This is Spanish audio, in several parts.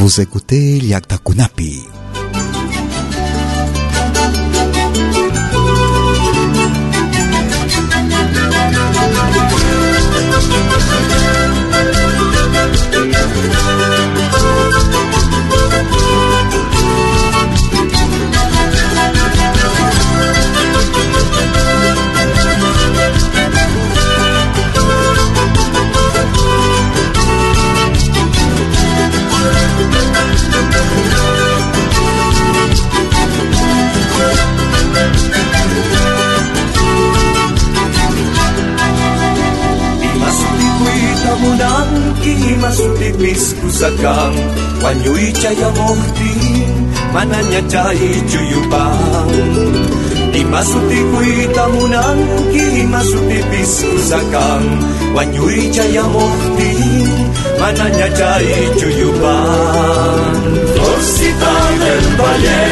Vous écoutez Yakta Kunapi. Munang imasuti piskusakang Wanyui chaya mohti mananya chai chuyupang Imasuti kuita munang imasuti piskusakang Wanyui chaya mohti mananya chai chuyupang Florcita del valle,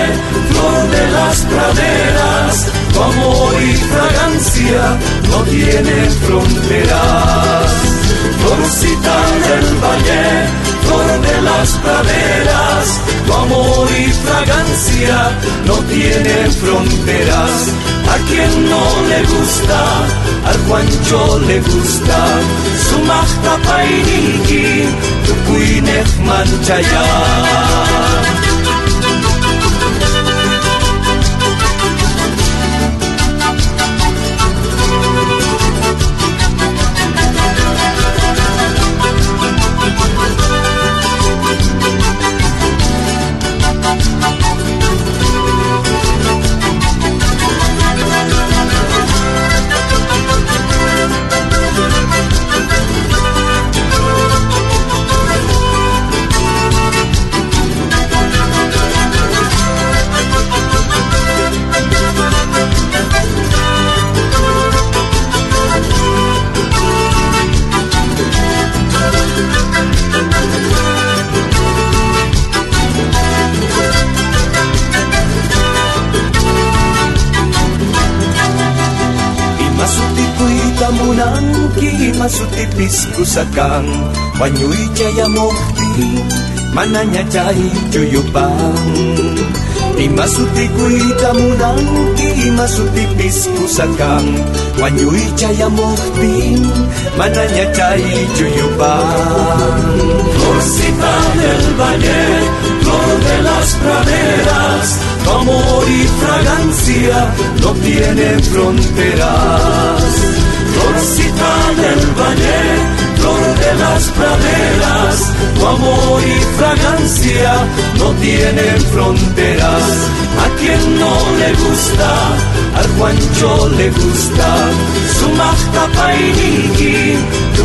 flor de las praderas tu amor y fragancia no tiene fronteras. Florcita del valle, flor de las praderas, tu amor y fragancia no tiene fronteras. A quien no le gusta, al Juancho le gusta, su magta painiki, tu manchaya. Piskusakang Wanyui chaya mokti Mananya chai chuyupang Imasuti kuita munanki Imasuti piskusakang Wanyui chaya mokti Mananya chai chuyupang Florcita del valle Flor de las praderas Tu amor y fragancia no tienen fronteras florcita del valle, flor de las praderas, tu amor y fragancia no tienen fronteras. A quien no le gusta, al Juancho le gusta, su magta painiki, tu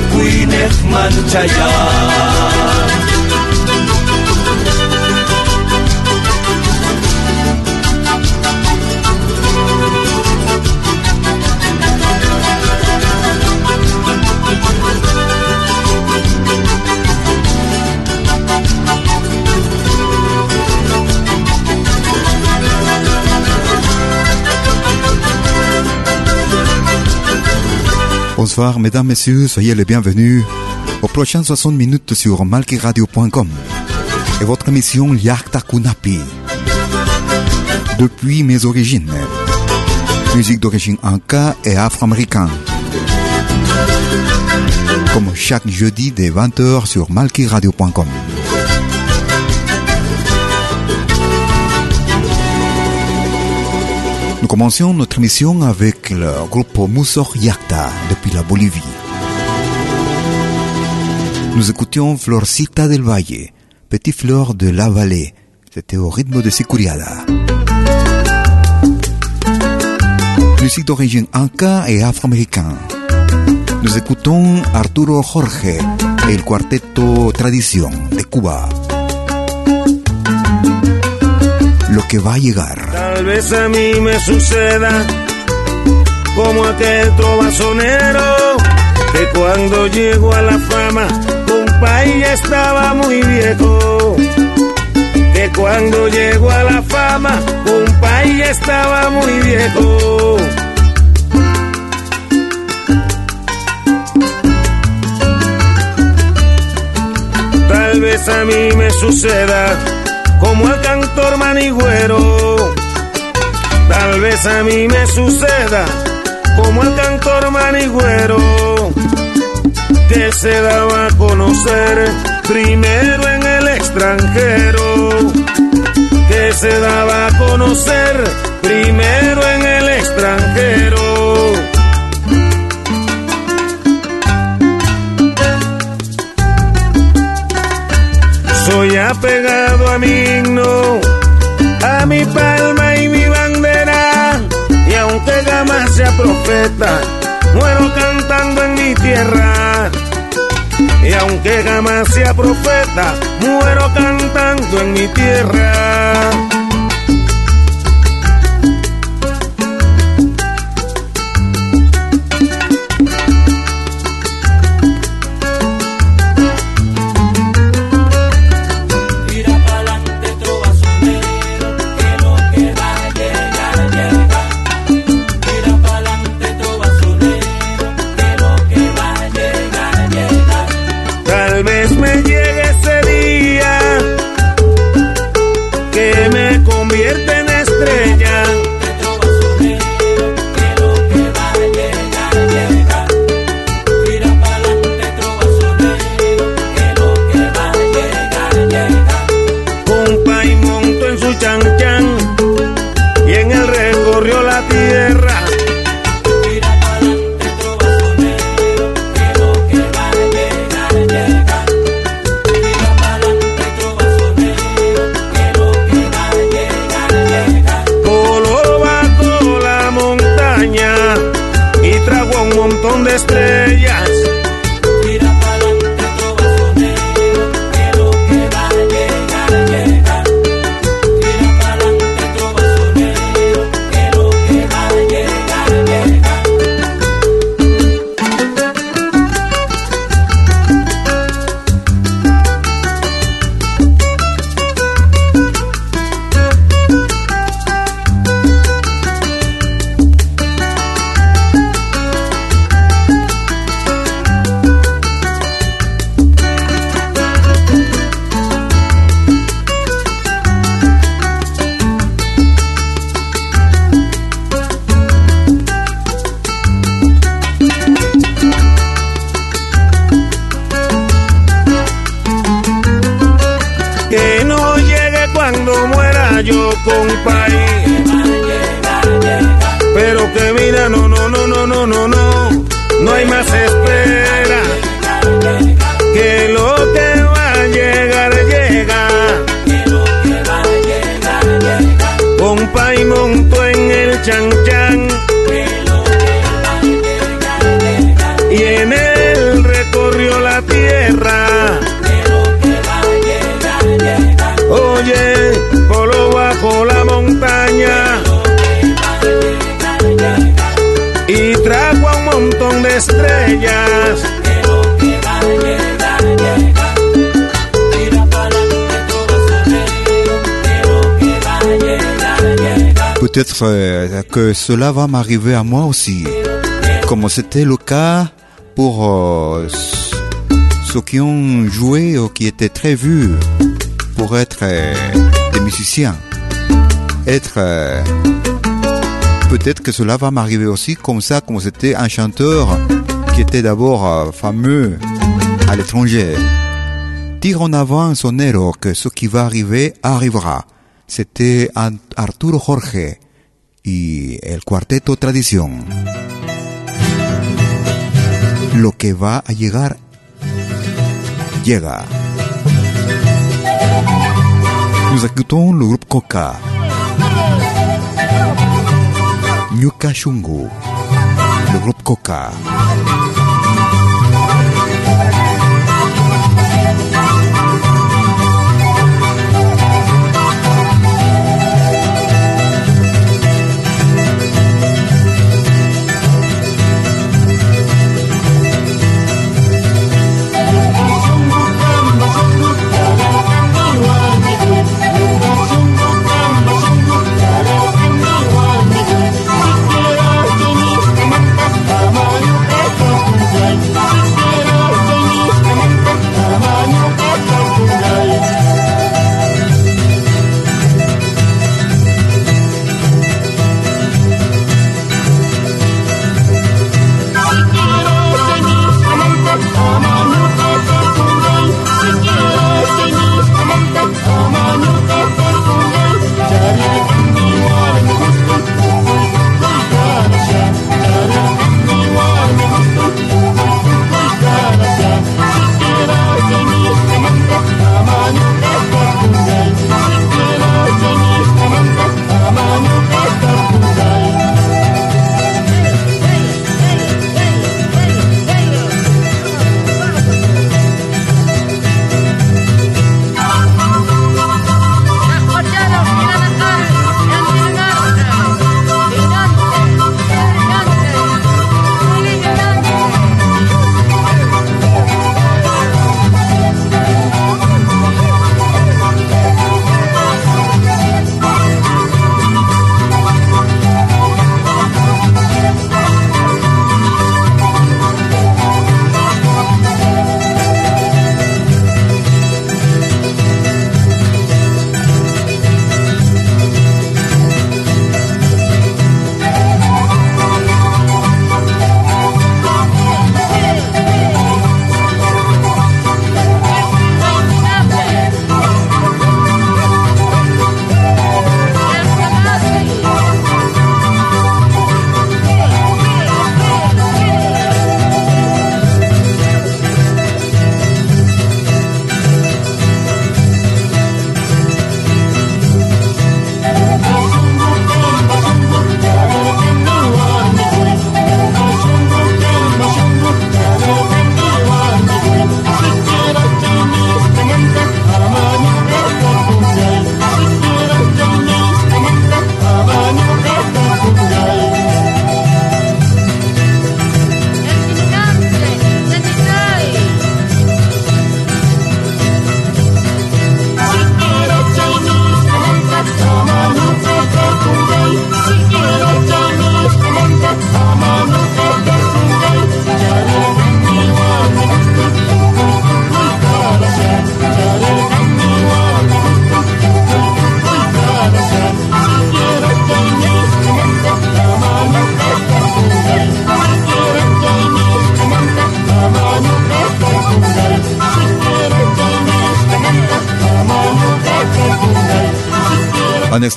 manchaya. Bonsoir, mesdames, messieurs, soyez les bienvenus aux prochaines 60 minutes sur malkiradio.com et votre émission Yakta Kunapi. Depuis mes origines, musique d'origine anka et afro-américaine. Comme chaque jeudi dès 20h sur malkiradio.com. Nous commencions notre émission avec le groupe Musor Yakta depuis la Bolivie. Nous écoutions Florcita del Valle, Petit Fleur de la Vallée. C'était au rythme de Sicuriada. Musique d'origine inca et afro-américain. Nous écoutons Arturo Jorge et le Cuarteto Tradición de Cuba. Lo que va a llegar. Tal vez a mí me suceda como aquel trovazonero que cuando llegó a la fama, compa, ya estaba muy viejo. Que cuando llegó a la fama, compa, ya estaba muy viejo. Tal vez a mí me suceda como al cantor manigüero Tal vez a mí me suceda como el cantor manigüero que se daba a conocer primero en el extranjero, que se daba a conocer primero en el extranjero. Soy apegado a mi himno, a mi palma jamás sea profeta, muero cantando en mi tierra. Y aunque jamás sea profeta, muero cantando en mi tierra. tenía yo compañía. Pero que mira, no, no, no, no, no, no, no, no hay más espera. Que lo que va a llegar, llega. que lo que va a llegar, compa Compay montó en el chan chan. Peut-être euh, que cela va m'arriver à moi aussi, comme c'était le cas pour euh, ceux qui ont joué ou qui étaient très vus pour être euh, des musiciens, être peut-être que cela va m'arriver aussi comme ça, comme c'était un chanteur qui était d'abord euh, fameux à l'étranger. Tire en avant son héros que ce qui va arriver arrivera. C'était Arturo Jorge y el cuarteto Tradición. Lo que va a llegar, llega. Nous écoutons le groupe Coca. Nyuka Shungu. Le groupe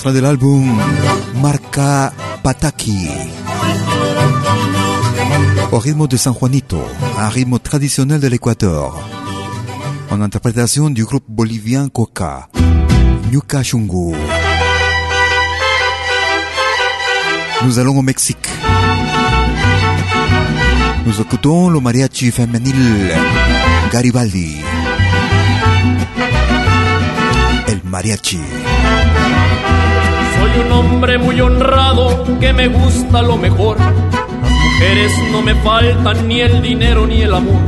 Coca. Un extrait de l'album Marca Pataki. Au rythme de San Juanito, un rythme traditionnel de l'Équateur. En interprétation du groupe bolivien Coca, Nyuka Shungu. Nous allons au Mexique. Nous écoutons le mariachi féminil Garibaldi. El mariachi. Un hombre muy honrado que me gusta lo mejor. Las mujeres no me faltan ni el dinero ni el amor.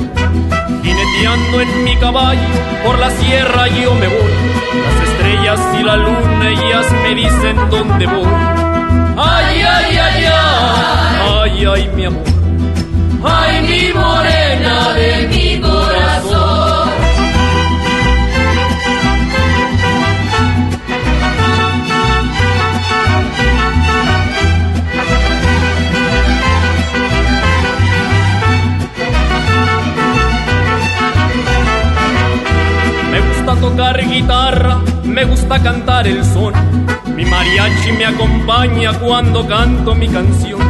Jineteando en mi caballo por la sierra yo me voy. Las estrellas y la luna ellas me dicen dónde voy. Ay, ay, ay, ay, ay, ay, mi amor. Cuando canto mi canción.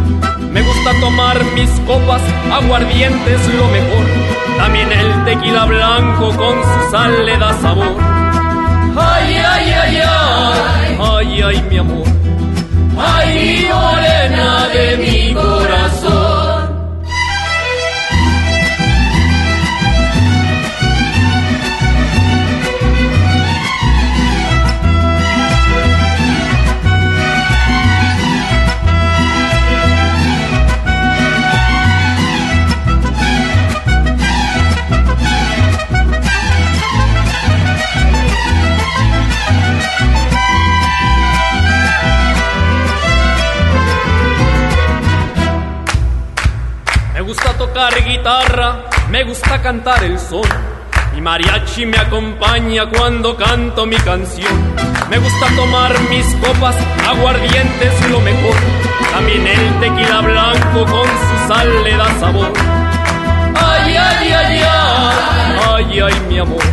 Me gusta tomar mis copas, aguardientes lo mejor. También el tequila blanco con su sal le da sabor. Ay, ay, ay, ay, ay, ay, mi amor. Ay, morena de mi corazón. Tocar guitarra, me gusta cantar el son. Mi mariachi me acompaña cuando canto mi canción. Me gusta tomar mis copas, aguardientes lo mejor. También el tequila blanco con su sal le da sabor. Ay, ay, ay, ay, ay, ay, mi amor.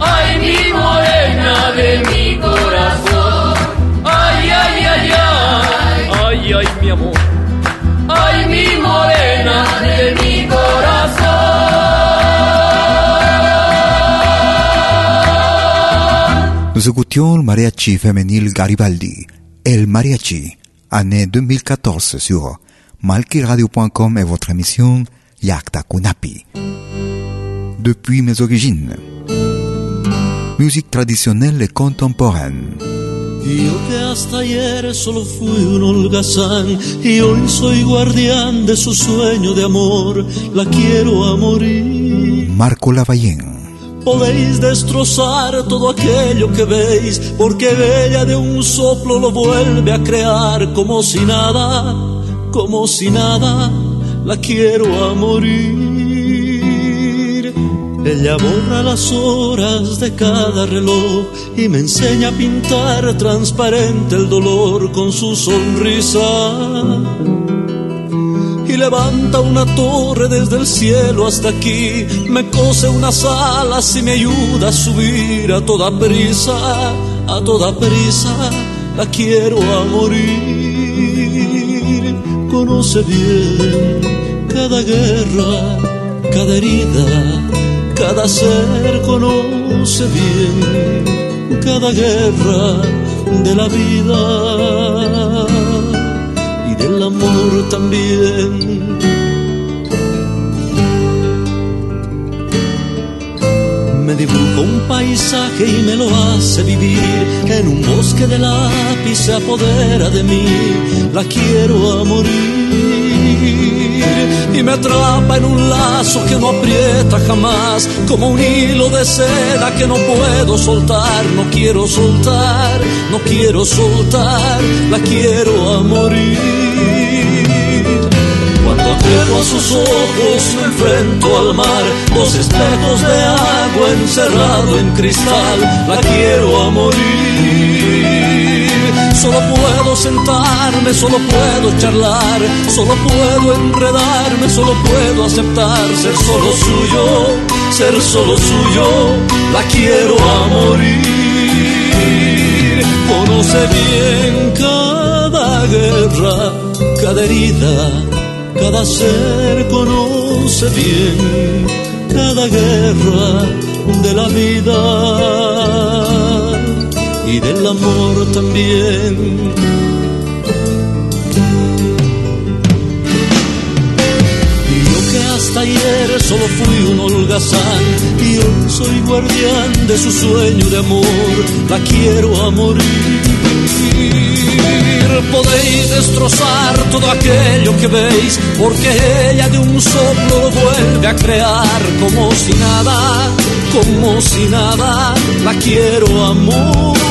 Ay, mi morena de mi corazón. Ay, ay, ay, ay, ay, ay, mi amor. Ay, mi morena de le mariachi féminil Garibaldi, El Mariachi, année 2014 sur malkiradio.com et votre émission Yakta Kunapi. Depuis mes origines. Musique traditionnelle et contemporaine. Yo que hasta ayer solo fui un holgazán y hoy soy guardián de su sueño de amor, la quiero a morir. Marco Lavallén. Podéis destrozar todo aquello que veis, porque ella de un soplo lo vuelve a crear como si nada, como si nada, la quiero a morir. Ella borra las horas de cada reloj y me enseña a pintar transparente el dolor con su sonrisa. Levanta una torre desde el cielo hasta aquí, me cose unas alas y me ayuda a subir a toda prisa, a toda prisa, la quiero a morir. Conoce bien cada guerra, cada herida cada ser. Conoce bien cada guerra de la vida y del amor también. Me dibuja un paisaje y me lo hace vivir. En un bosque de lápiz se apodera de mí, la quiero a morir. Y me atrapa en un lazo que no aprieta jamás, como un hilo de seda que no puedo soltar, no quiero soltar, no quiero soltar, la quiero a morir. A sus ojos me enfrento al mar, dos espejos de agua encerrado en cristal, la quiero a morir. Solo puedo sentarme, solo puedo charlar, solo puedo enredarme, solo puedo aceptar ser solo suyo, ser solo suyo, la quiero a morir. Conoce bien cada guerra, cada herida, cada ser conoce bien cada guerra de la vida y del amor también. Y yo que hasta ayer solo fui un holgazán y hoy soy guardián de su sueño de amor, la quiero a morir podéis destrozar todo aquello que veis, porque ella de un soplo lo vuelve a crear como si nada, como si nada, la quiero a morir.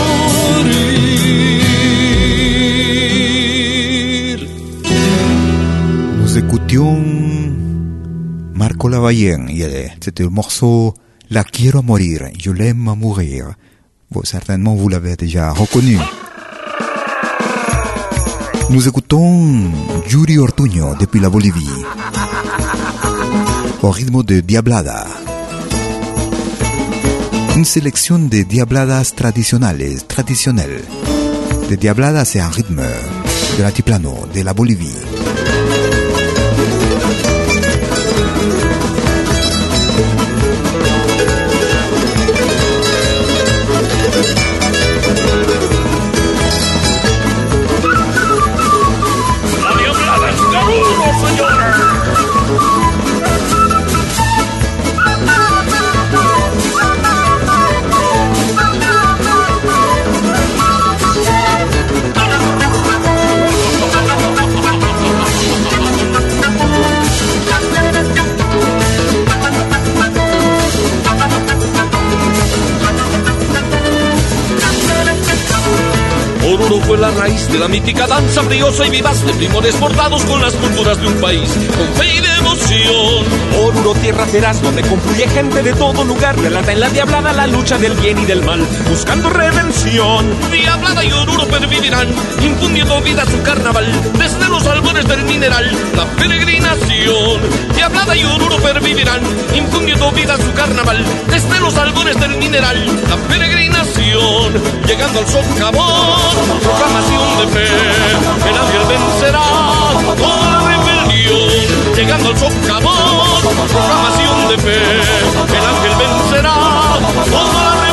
Nous écoutions Marco Lavallén, c'était le morceau La quiero a morir, je l'aime à mourir. Bon, certainement vous l'avez déjà reconnu. Nous écoutons Yuri Ortuño depuis la Bolivie au rythme de Diablada. Une sélection de diabladas tradicionales, traditionnelles. De diabladas et un rythme de l'altiplano de la Bolivie. La mítica danza briosa y vivaz de primores bordados con las culturas de un país, con fe y devoción. Oruro, tierra feraz, donde confluye gente de todo lugar, relata en la diablada la lucha del bien y del mal, buscando redención. Diablada y Oruro pervivirán, infundiendo vida a su carnaval, desde los albores del mineral, la peregrinación. Diablada y Oruro pervivirán, infundiendo vida a su carnaval, desde los albores del mineral, la peregrinación, llegando al socavón proclamación de fe, que nadie vencerá toda la rebelión, llegando al socavón, proclamación de fe, el ángel vencerá toda la rebelión.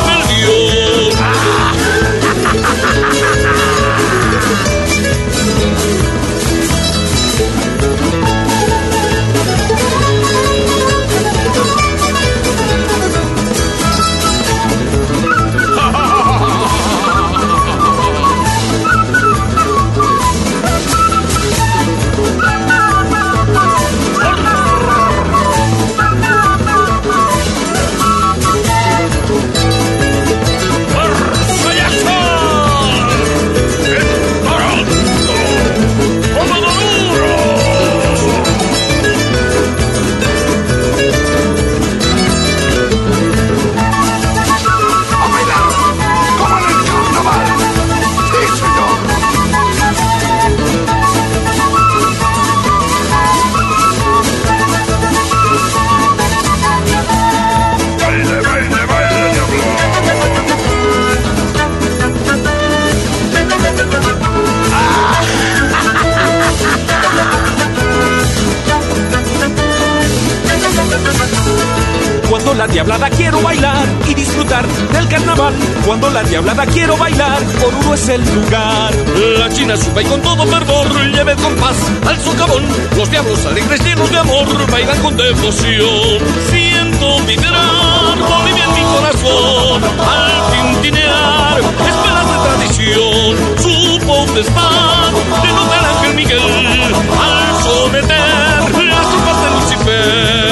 La diablada quiero bailar y disfrutar del carnaval. Cuando la diablada quiero bailar, Oruro es el lugar. La china suba y con todo fervor lleve con paz al socavón. Los diablos alegres llenos de amor bailan con devoción. Siento vibrar Bolivia en mi corazón al tintinear esperas de tradición. Su potestad denota el ángel Miguel al someter las tropas de Lucifer.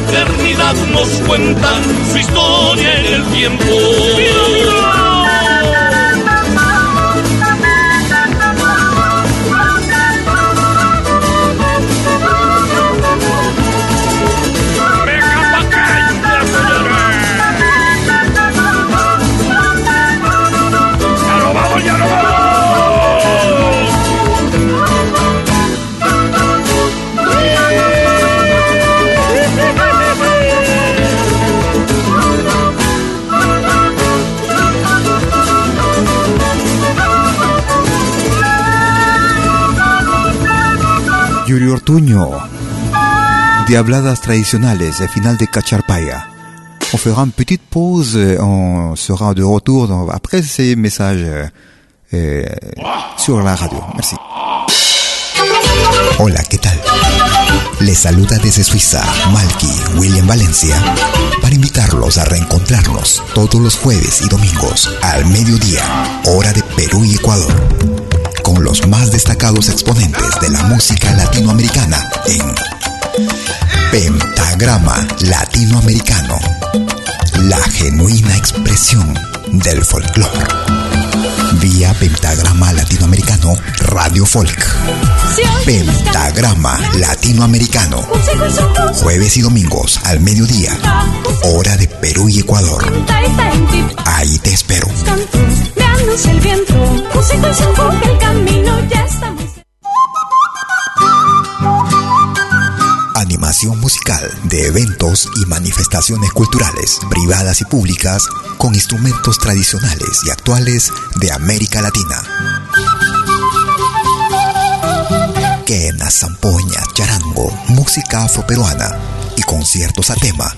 La fraternidad nos cuentan su historia en el tiempo. Yuri Ortuño. Diabladas traditionnelles et finale de Cacharpaya. On fera une petite pause, on sera de retour dans- après ces messages euh, sur la radio. Merci. Hola, ¿qué tal? Les saluda desde Suiza Malky William Valencia para invitarlos a reencontrarnos todos los jueves y domingos al mediodía, hora de Perú y Ecuador, con los más destacados exponentes de la música latinoamericana en Pentagrama Latinoamericano, la genuina expresión del folclore. Vía Pentagrama Latinoamericano Radio Folk. Pentagrama Latinoamericano. Jueves y domingos al mediodía. Hora de Perú y Ecuador. Ahí te espero. El viento, De eventos y manifestaciones culturales, privadas y públicas, con instrumentos tradicionales y actuales de América Latina. Quena, zampoña, charango, música afroperuana y conciertos a tema.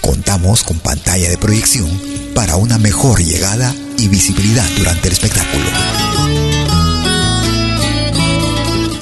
Contamos con pantalla de proyección para una mejor llegada y visibilidad durante el espectáculo.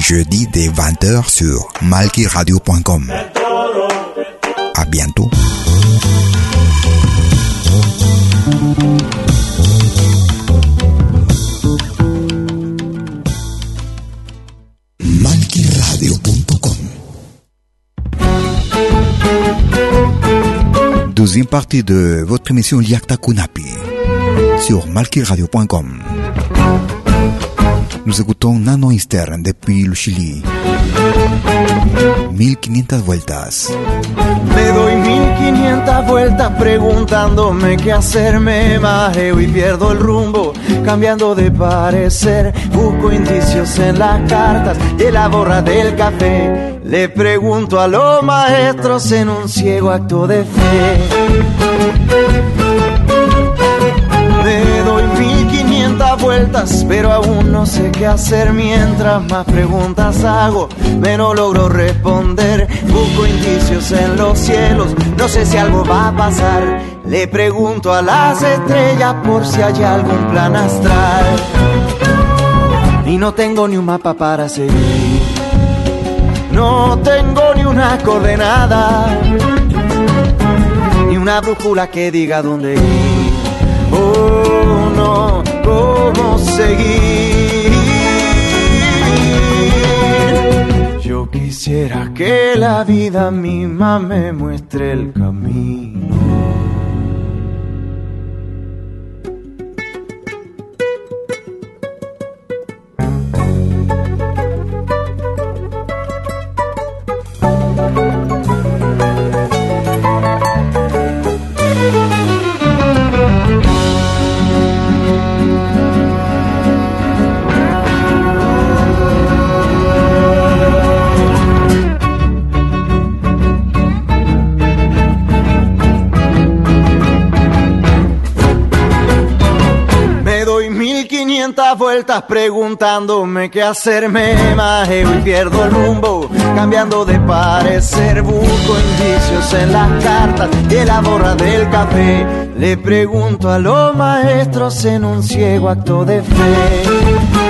jeudi dès 20h sur malkiradio.com. À bientôt. Deuxième partie de votre émission Liakta Kunapi sur malkiradio.com. Nous écoutons Nano Eastern depuis le Chili. 1500 vueltas. Me doy 1500 vueltas preguntándome qué hacer, me mareo y pierdo el rumbo, cambiando de parecer, busco indicios en las cartas y en la borra del café. Le pregunto a los maestros en un ciego acto de fe. Vueltas, pero aún no sé qué hacer. Mientras más preguntas hago, menos logro responder. Busco indicios en los cielos, no sé si algo va a pasar. Le pregunto a las estrellas por si hay algún plan astral. Y no tengo ni un mapa para seguir. No tengo ni una coordenada, ni una brújula que diga dónde ir. Oh, cómo seguir. Yo quisiera que la vida misma me muestre el camino. 1500 vueltas preguntándome qué hacer, me mareo y pierdo el rumbo, cambiando de parecer, busco indicios en las cartas y en la borra del café. Le pregunto a los maestros en un ciego acto de fe.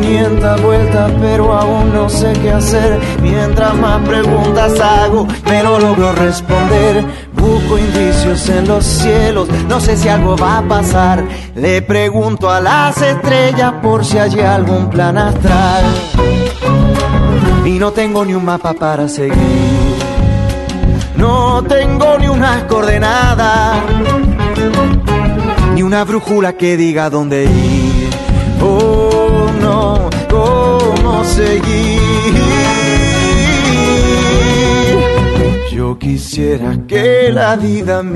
1500 vueltas, pero aún no sé qué hacer. Mientras más preguntas hago, menos logro responder. Busco indicios en los cielos, no sé si algo va a pasar. Le pregunto a las estrellas por si hay algún plan astral. Y no tengo ni un mapa para seguir. No tengo ni unas coordenadas, ni una brújula que diga dónde ir. Oh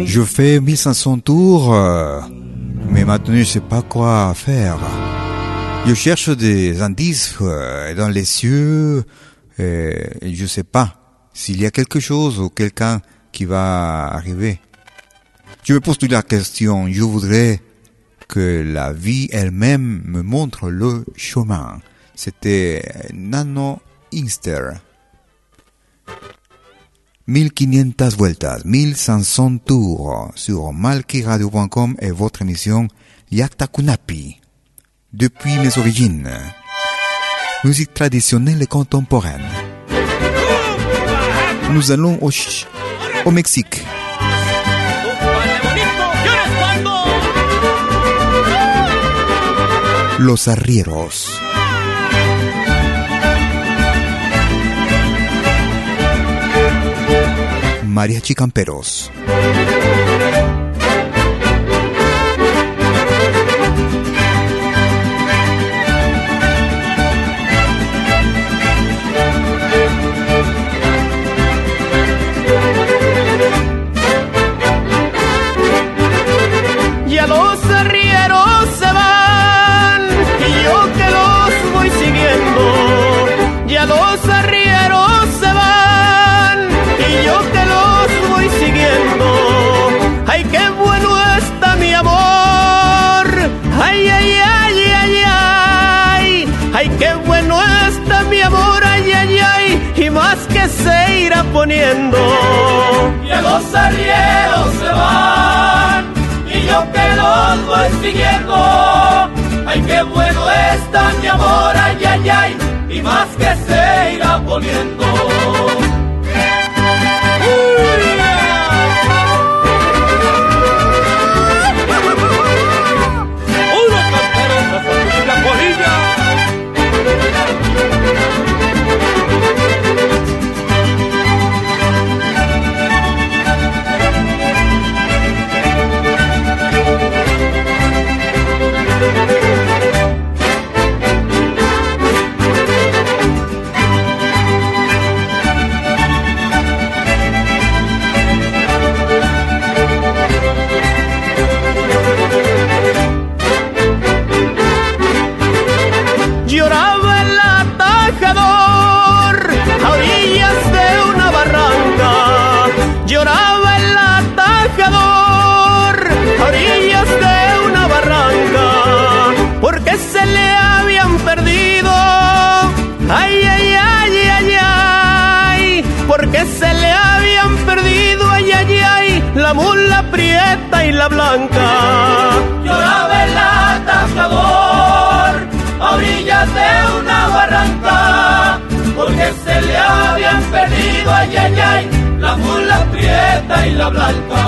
Je fais 1500 tours, euh, mais maintenant je sais pas quoi faire. Je cherche des indices euh, dans les cieux, et je sais pas s'il y a quelque chose ou quelqu'un qui va arriver. Je me pose toute la question, je voudrais que la vie elle-même me montre le chemin. C'était Nano Inster. 1500 vueltas, 1500 tours sur malkiradio.com et votre émission Yakta Kunapi. Depuis mes origines. Musique traditionnelle et contemporaine. Nous allons au, au Mexique. Los arrieros. Mariachi Camperos. Poniendo. Ya los arrieros se van y yo que los voy siguiendo. Ay, qué bueno está mi amor, ay, ay, ay, y más que se irá poniendo. Y la blanca. Lloraba el atajador a orillas de una barranca, porque se le habían perdido, ay, ay, la mula prieta y la blanca.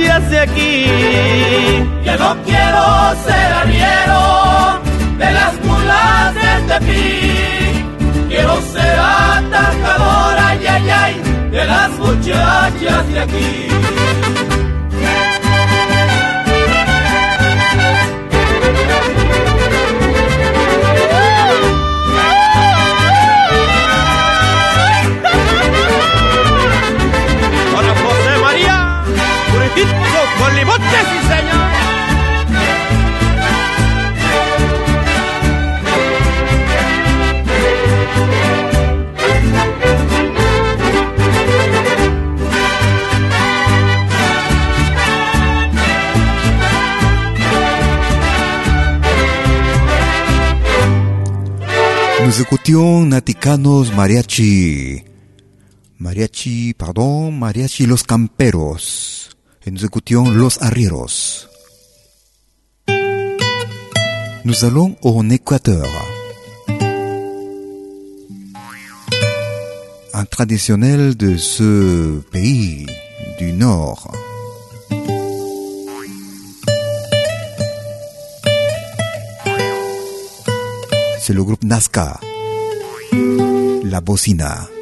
Hacia aquí. Yo no quiero ser arriero de las mulas de Tepic. Quiero ser atajadora, ay, ay, ay, de las muchachas de aquí. Naticanos Mariachi. Mariachi, pardon, Mariachi Los Camperos. Et nous Los Arrieros. Nous allons au Équateur. Un traditionnel de ce pays du Nord. C'est le groupe Nazca. La bocina.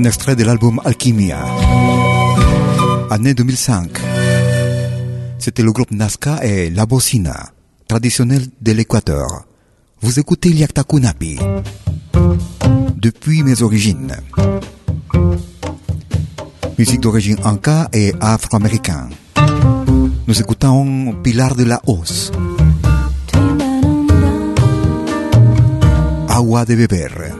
Un extrait de l'album Alchimia. Année 2005. C'était le groupe Nazca et La Bocina, traditionnel de l'Équateur. Vous écoutez Liakta Kunapi. Depuis mes origines. Musique d'origine anka et afro-américaine. Nous écoutons Pilar de la Hoz. Agua de beber.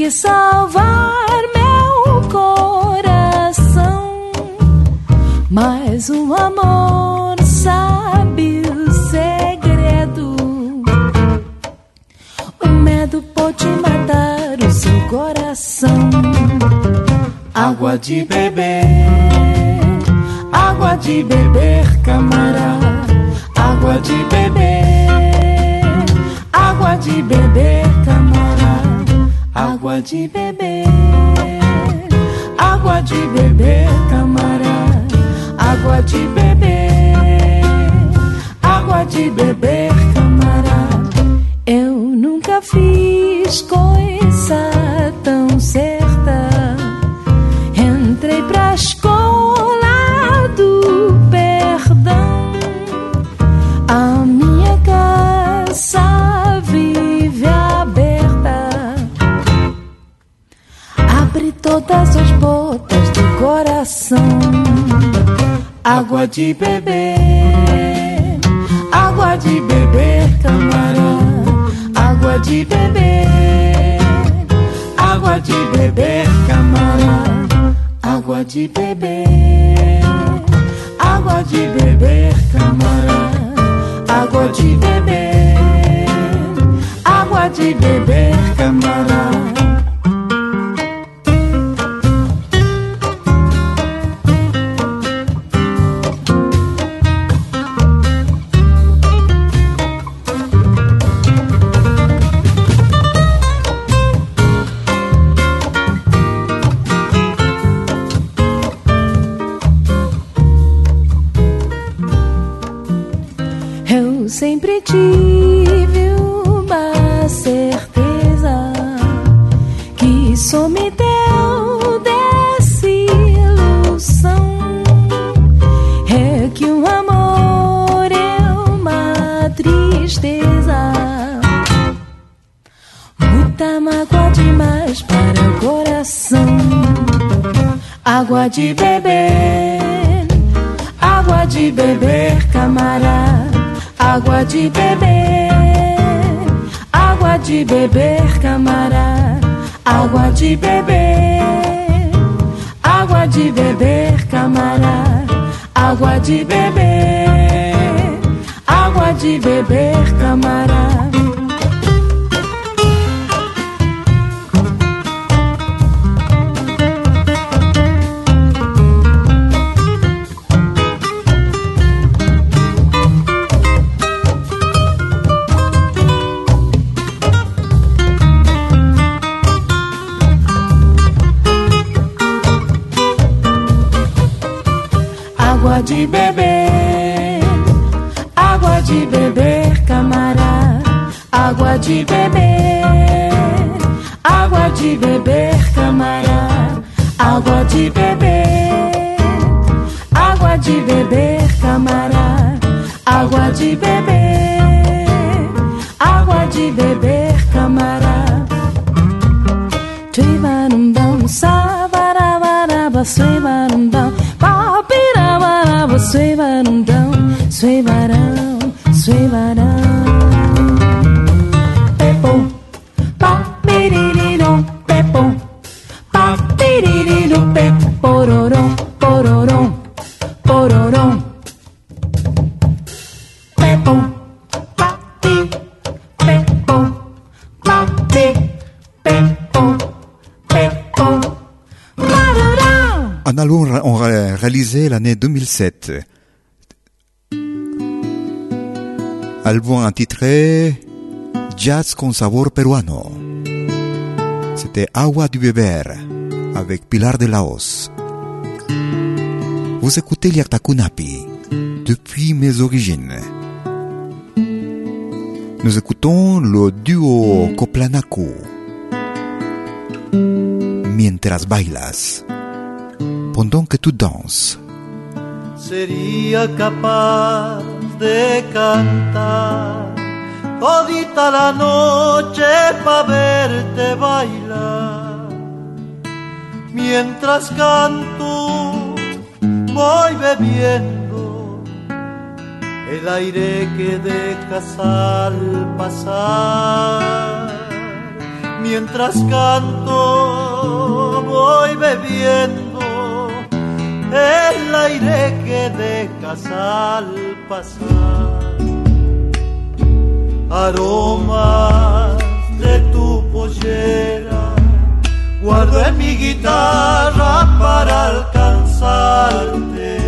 e quis salvar meu coração. Mas o amor sabe o segredo. O medo pode matar o seu coração. Água de beber, água de beber, camarada. Água de beber, água de beber. Água de beber, água de beber, camarada. Água de beber, água de beber, camarada. Eu nunca fiz coisa tão certa. Entrei pra escola Água de beber, água de beber, camarada. Água de beber, água de beber, camarada. Água de beber, água de beber, camarada. Água de beber, água de beber, camarada. Tive uma certeza que só me deu desilusão. É que o amor é uma tristeza, muita mágoa demais para o coração. Água de beber, de beber, água de beber, camarada. Água de beber, água de beber, camarada. Água de beber, água de beber, camarada. L'année 2007. Album intitulé Jazz con sabor peruano. C'était Agua du Beber avec Pilar de Laos. Vous écoutez Liartakunapi depuis mes origines. Nous écoutons le duo Coplanaco. Mientras bailas, pendant que tu danses. Sería capaz de cantar todita la noche para verte bailar. Mientras canto, voy bebiendo el aire que dejas al pasar. Mientras canto, voy bebiendo el aire que dejas al pasar aromas de tu pollera, guardo en mi guitarra para alcanzarte.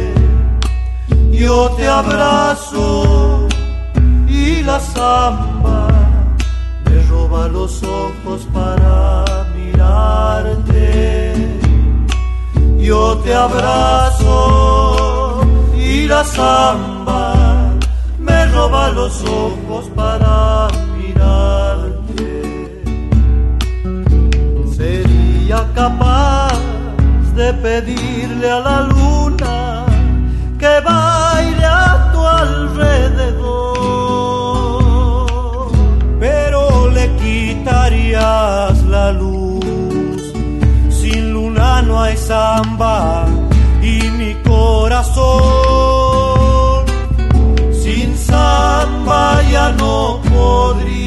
Yo te abrazo y la samba me roba los ojos para mirarte. Yo te abrazo y la samba me roba los ojos para mirarte. Sería capaz de pedirle a la luna que baile samba y mi corazón. Samba ya no podría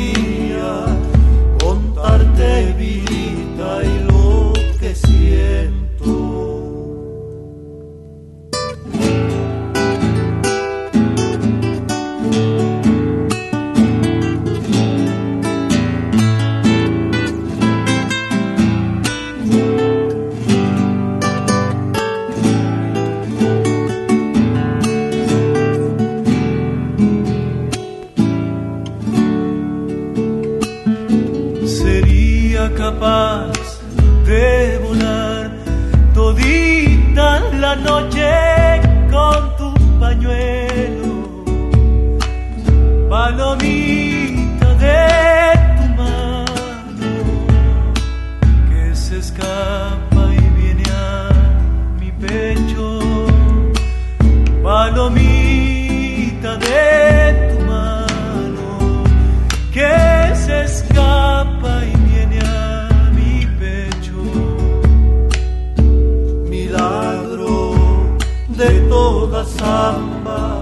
samba,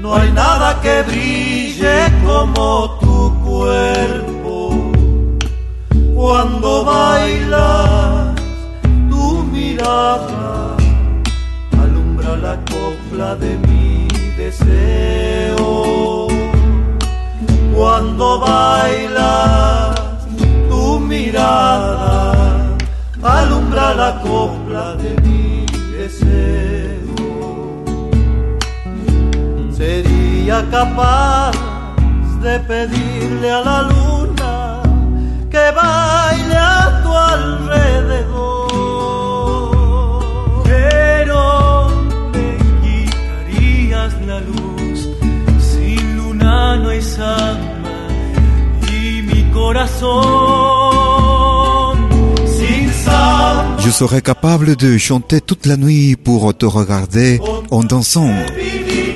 no hay nada que brille como tu cuerpo. Cuando bailas, tu mirada alumbra la copla de mi deseo. Cuando bailas, tu mirada alumbra la copla de mi deseo. sería capaz de pedirle a la luna que baile a tu alrededor. Pero me quitarías la luz, sin luna no hay samba y mi corazón. sin samba. Je serais capable de chanter toute la nuit pour te regarder en dansant.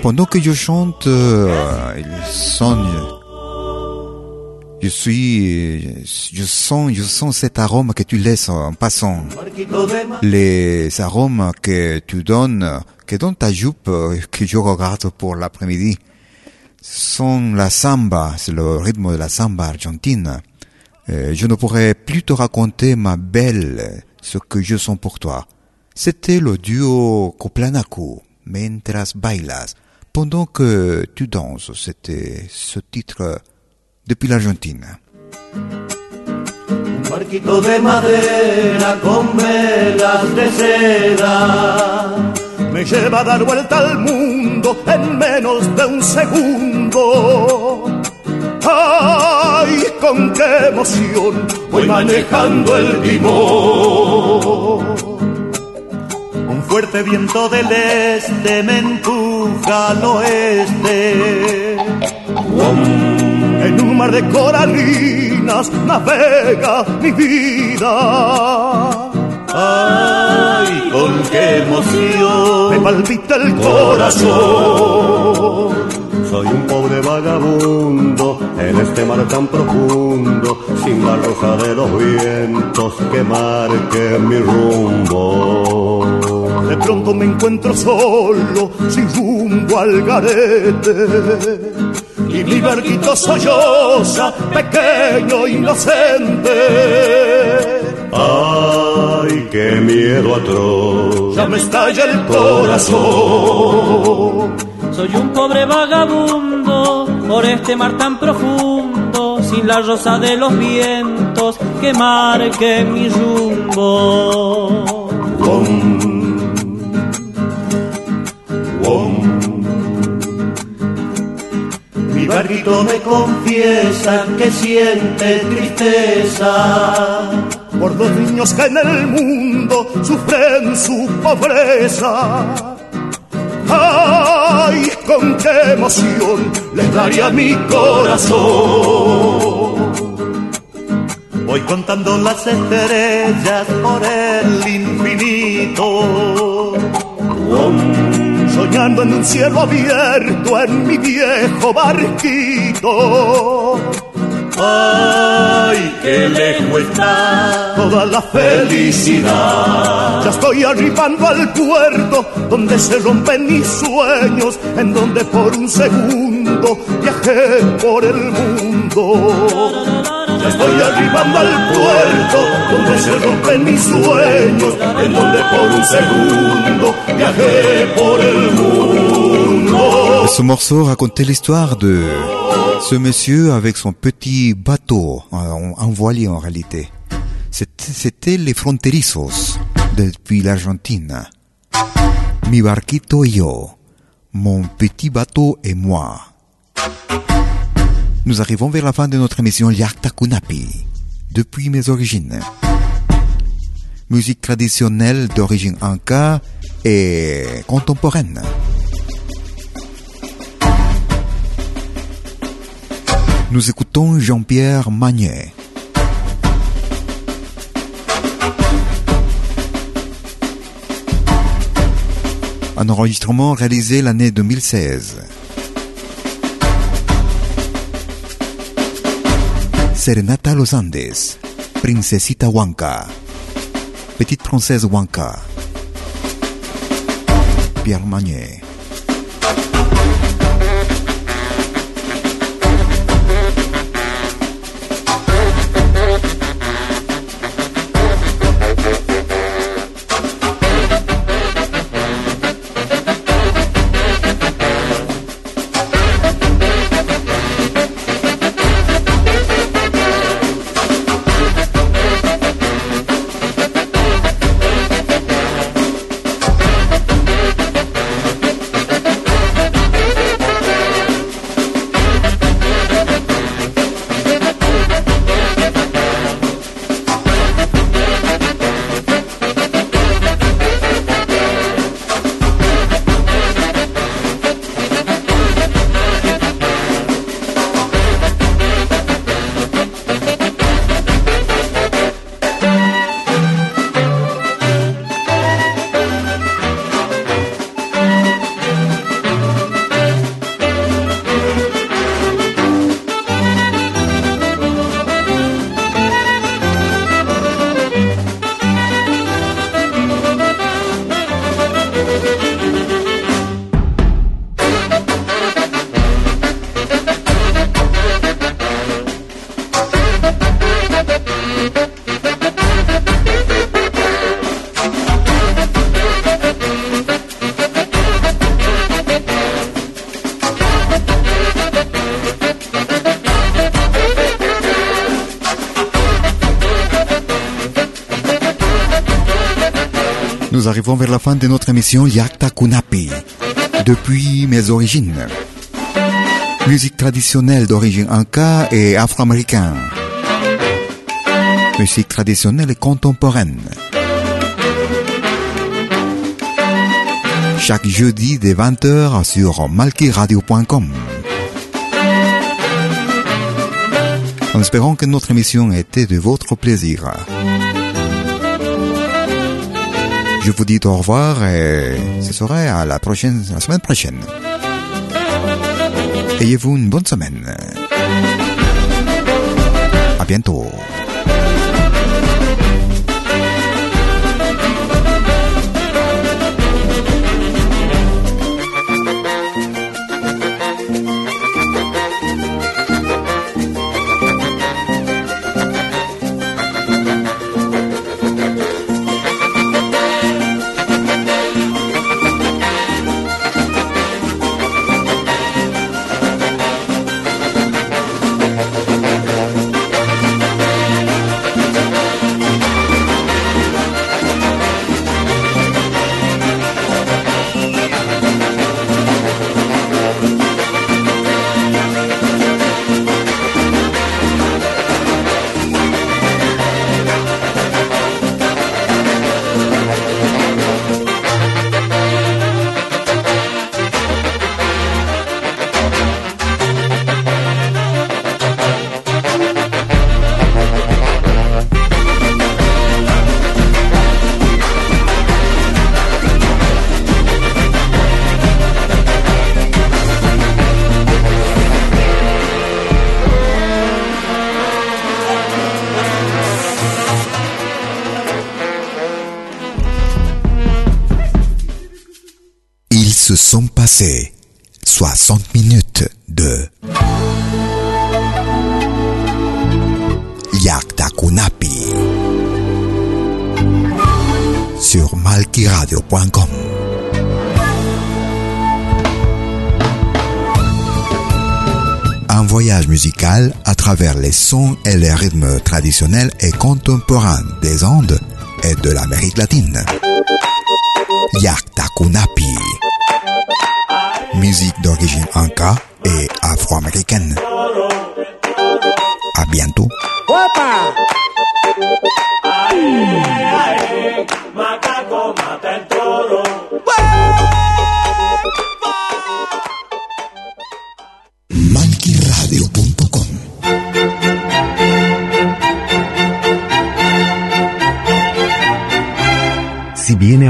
Pendant que je chante, euh, il. Je suis, je sens, je sens cet arôme que tu laisses en passant. Les arômes que tu donnes, que dans ta jupe, que je regarde pour l'après-midi, sont la samba, c'est le rythme de la samba argentine. Euh, je ne pourrais plus te raconter, ma belle, ce que je sens pour toi. C'était le duo Coplanaco, Mientras bailas, pendant que tu danses. C'était ce titre depuis l'Argentine. Un barquito de madera con velas de seda me lleva a dar vuelta al mundo en menos de un segundo. ¡Ay, con qué emoción voy manejando el timón! Un fuerte viento del este me empuja al oeste. En un mar de coralinas navega mi vida. ¡Ay, con qué emoción! Me palpita el corazón. Soy un pobre vagabundo en este mar tan profundo, sin la roja de los vientos que marquen mi rumbo. De pronto me encuentro solo, sin rumbo al garete. Y mi barquito solloza, pequeño, inocente. Ay, qué miedo atroz. Ya me estalla el corazón. Soy un pobre vagabundo por este mar tan profundo, sin la rosa de los vientos que marque mi rumbo. Mi barquito me confiesa que siente tristeza por los niños que en el mundo sufren su pobreza. ¡Ay, con qué emoción les daría mi corazón! Voy contando las estrellas por el infinito. Soñando en un cielo abierto en mi viejo barquito. Ay, qué lejos está toda la felicidad. Ya estoy arribando al puerto donde se rompen mis sueños, en donde por un segundo viajé por el mundo. Ya estoy arribando al puerto donde se rompen mis sueños, en donde por un segundo viajé por el mundo. Ce morceau racontait l'histoire de ce monsieur avec son petit bateau, en voilier en réalité. C'était les fronterizos depuis l'Argentine. Mi barquito yo, mon petit bateau et moi. Nous arrivons vers la fin de notre émission Yarta Kunapi, depuis mes origines. Musique traditionnelle d'origine inca et contemporaine. Nous écoutons Jean-Pierre Magnet. Un enregistrement réalisé l'année 2016. Serenata Los Andes, Princesita Huanca, Petite Princesse Huanca, Pierre Magnet. Vers la fin de notre émission Yakta Kunapi. Depuis mes origines. Musique traditionnelle d'origine inca et afro-américaine. Musique traditionnelle et contemporaine. Chaque jeudi dès 20h sur malkiradio.com. En espérant que notre émission était de votre plaisir. Je vous dis au revoir et ce sera à la prochaine, la semaine prochaine. Ayez-vous une bonne semaine. À bientôt. À travers les sons et les rythmes traditionnels et contemporains des Andes et de l'Amérique latine. Yakta Kunapi. Musique d'origine inca et afro-américaine.